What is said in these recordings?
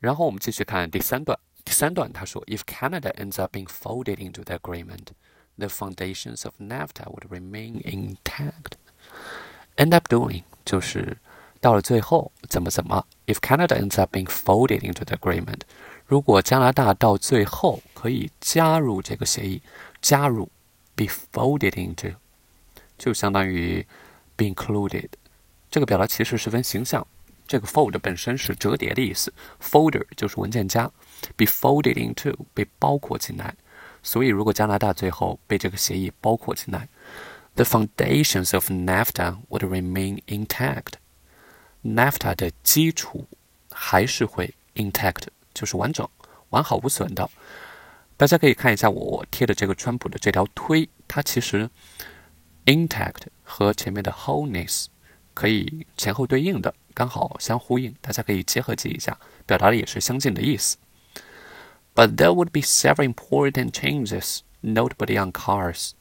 然后我们继续看第三段。第三段他说，If Canada ends up being folded into the agreement, the foundations of NAFTA would remain intact. End up doing 就是到了最后怎么怎么。If Canada ends up being folded into the agreement，如果加拿大到最后可以加入这个协议，加入 be folded into，就相当于 be included。这个表达其实十分形象。这个 fold 本身是折叠的意思，folder 就是文件夹，be folded into 被包裹进来。所以如果加拿大最后被这个协议包括进来，the foundations of NAFTA would remain intact。NAFTA 的基础还是会 intact，就是完整、完好无损的。大家可以看一下我贴的这个川普的这条推，它其实 intact 和前面的 wholeness 可以前后对应的，刚好相呼应。大家可以结合记一下，表达的也是相近的意思。But there would be several important changes, notably on cars.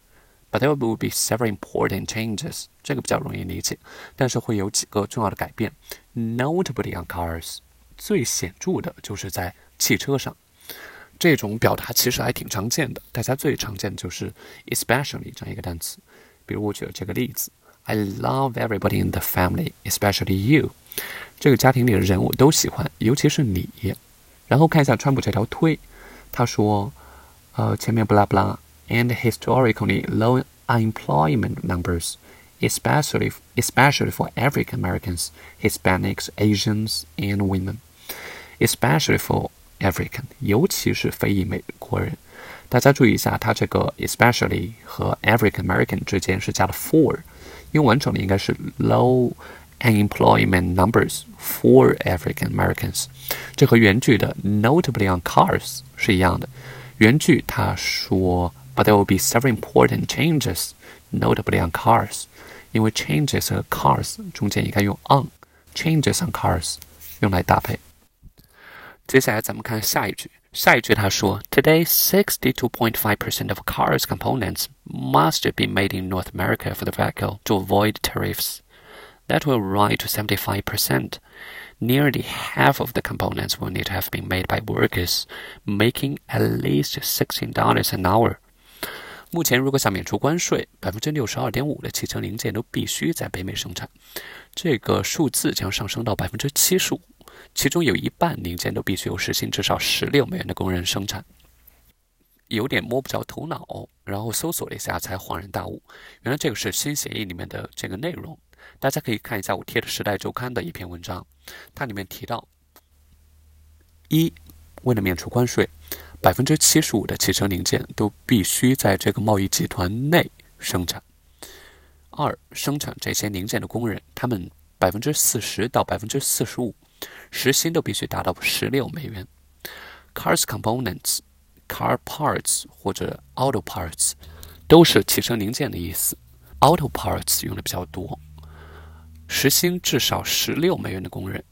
But there would be several important changes，这个比较容易理解，但是会有几个重要的改变。Notably on cars，最显著的就是在汽车上。这种表达其实还挺常见的，大家最常见的就是 especially 这样一个单词。比如我举了这个例子 ：I love everybody in the family, especially you。这个家庭里的人我都喜欢，尤其是你。然后看一下川普这条推，他说，呃，前面不拉不拉。and historically low unemployment numbers, especially especially for African Americans, Hispanics, Asians, and women, especially for African，尤其是非裔美国人。大家注意一下，它这个 especially 和 African American 之间是加了 for， 英文整的应该是 low unemployment numbers for African Americans。这和原句的 notably on cars 是一样的。原句他说 but there will be several important changes, notably on cars. 因为 changes 和 cars 中间应该用 on，changes on cars 用来搭配。接下来咱们看下一句， 下一句他说，Today, sixty-two point five percent of cars components must be made in North America for the vehicle to avoid tariffs. That will rise to seventy-five percent. Nearly half of the components will need to have been made by workers making at least sixteen dollars an hour. 目前，如果想免除关税，百分之六十二点五的汽车零件都必须在北美生产，这个数字将上升到百分之七十五， 其中有一半零件都必须由时薪至少十六美元的工人生产。有点摸不着头脑，然后搜索了一下，才恍然大悟，原来这个是新协议里面的这个内容。大家可以看一下我贴的《时代周刊》的一篇文章，它里面提到：一，为了免除关税。百分之七十五的汽车零件都必须在这个贸易集团内生产。二，生产这些零件的工人，他们百分之四十到百分之四十五时薪都必须达到十六美元。Cars components、car parts 或者 auto parts 都是汽车零件的意思。Auto parts 用的比较多。时薪至少十六美元的工人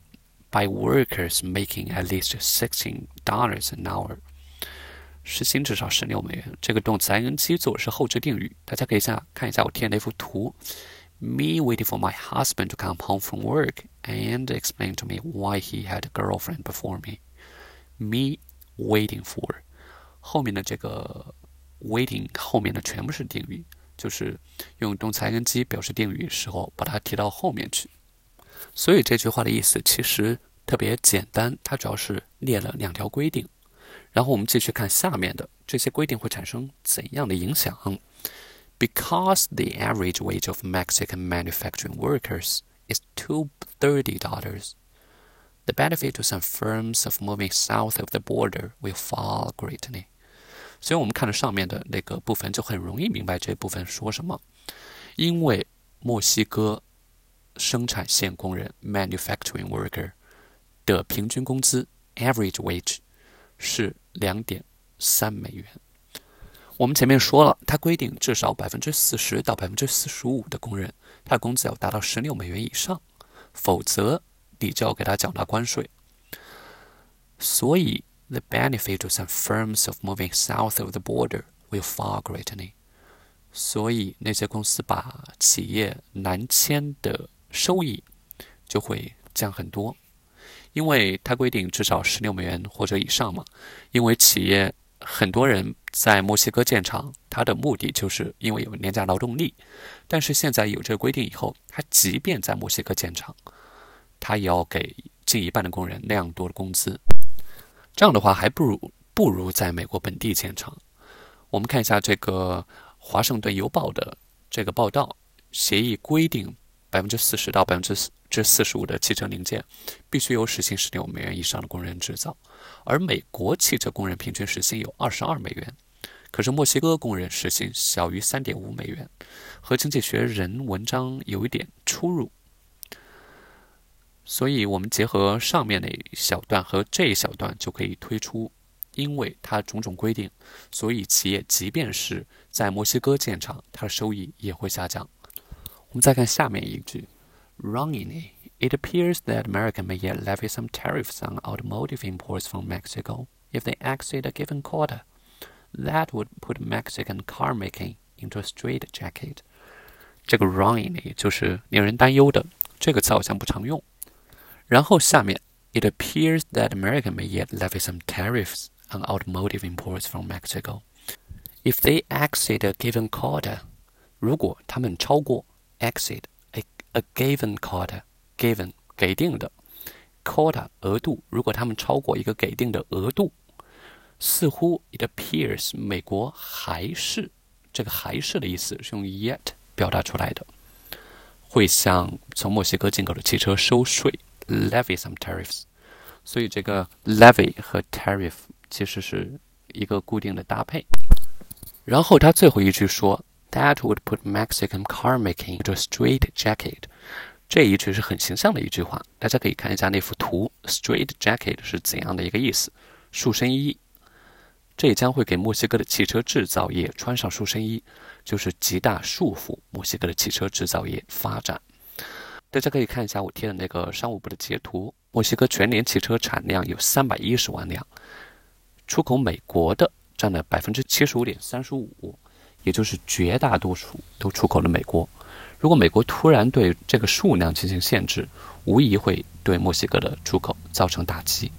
，by workers making at least sixteen dollars an hour。时薪至少十六美元。这个动词 ing 做是后置定语，大家可以下看一下我贴的那幅图。Me waiting for my husband to come home from work and explain to me why he had a girlfriend before me. Me waiting for 后面的这个 waiting 后面的全部是定语，就是用动词 ing 表示定语时候把它提到后面去。所以这句话的意思其实特别简单，它主要是列了两条规定。然后我们继续看下面的这些规定会产生怎样的影响？Because the average wage of Mexican manufacturing workers is two thirty dollars, the benefit to some firms of moving south of the border will fall greatly. 所以我们看了上面的那个部分，就很容易明白这部分说什么。因为墨西哥生产线工人 （manufacturing worker） 的平均工资 （average wage） 是两点三美元。我们前面说了，它规定至少百分之四十到百分之四十五的工人，他的工资要达到十六美元以上，否则你就要给他缴纳关税。所以，the benefit to some firms of moving south of the border will fall greatly。所以，那些公司把企业南迁的收益就会降很多。因为它规定至少十六美元或者以上嘛。因为企业很多人在墨西哥建厂，它的目的就是因为有廉价劳动力。但是现在有这个规定以后，他即便在墨西哥建厂，他也要给近一半的工人那样多的工资。这样的话，还不如不如在美国本地建厂。我们看一下这个《华盛顿邮报》的这个报道，协议规定。百分之四十到百分之四至四十五的汽车零件，必须由时薪十六美元以上的工人制造，而美国汽车工人平均时薪有二十二美元，可是墨西哥工人时薪小于三点五美元，和《经济学人》文章有一点出入。所以，我们结合上面那一小段和这一小段，就可以推出，因为它种种规定，所以企业即便是在墨西哥建厂，它的收益也会下降。我们再看下面一句，Wrongly, it appears that America may yet levy some tariffs on automotive imports from Mexico if they exceed a given quota. That would put Mexican car making into a straitjacket. 这个 wrongly 就是令人担忧的，这个词好像不常用。然后下面，It appears that America may yet levy some tariffs on automotive imports from Mexico if they exceed a given quota. 如果他们超过 exceed a a given quota given 给定的 quota 额度，如果他们超过一个给定的额度， 似乎 it appears 美国还是这个还是的意思是用 yet 表达出来的，会向从墨西哥进口的汽车收税 levy some tariffs，所以这个 levy 和 tariff 其实是一个固定的搭配。然后他最后一句说。That would put Mexican car making into a straight jacket，。这一句是很形象的一句话，大家可以看一下那幅图。，straight jacket 是怎样的一个意思？束身衣。这也将会给墨西哥的汽车制造业穿上束身衣，就是极大束缚墨西哥的汽车制造业发展。大家可以看一下我贴的那个商务部的截图。墨西哥全年汽车产量有三百一十万辆，出口美国的占了百分之七十五点三十五。也就是绝大多数都出口了美国。如果美国突然对这个数量进行限制，无疑会对墨西哥的出口造成打击。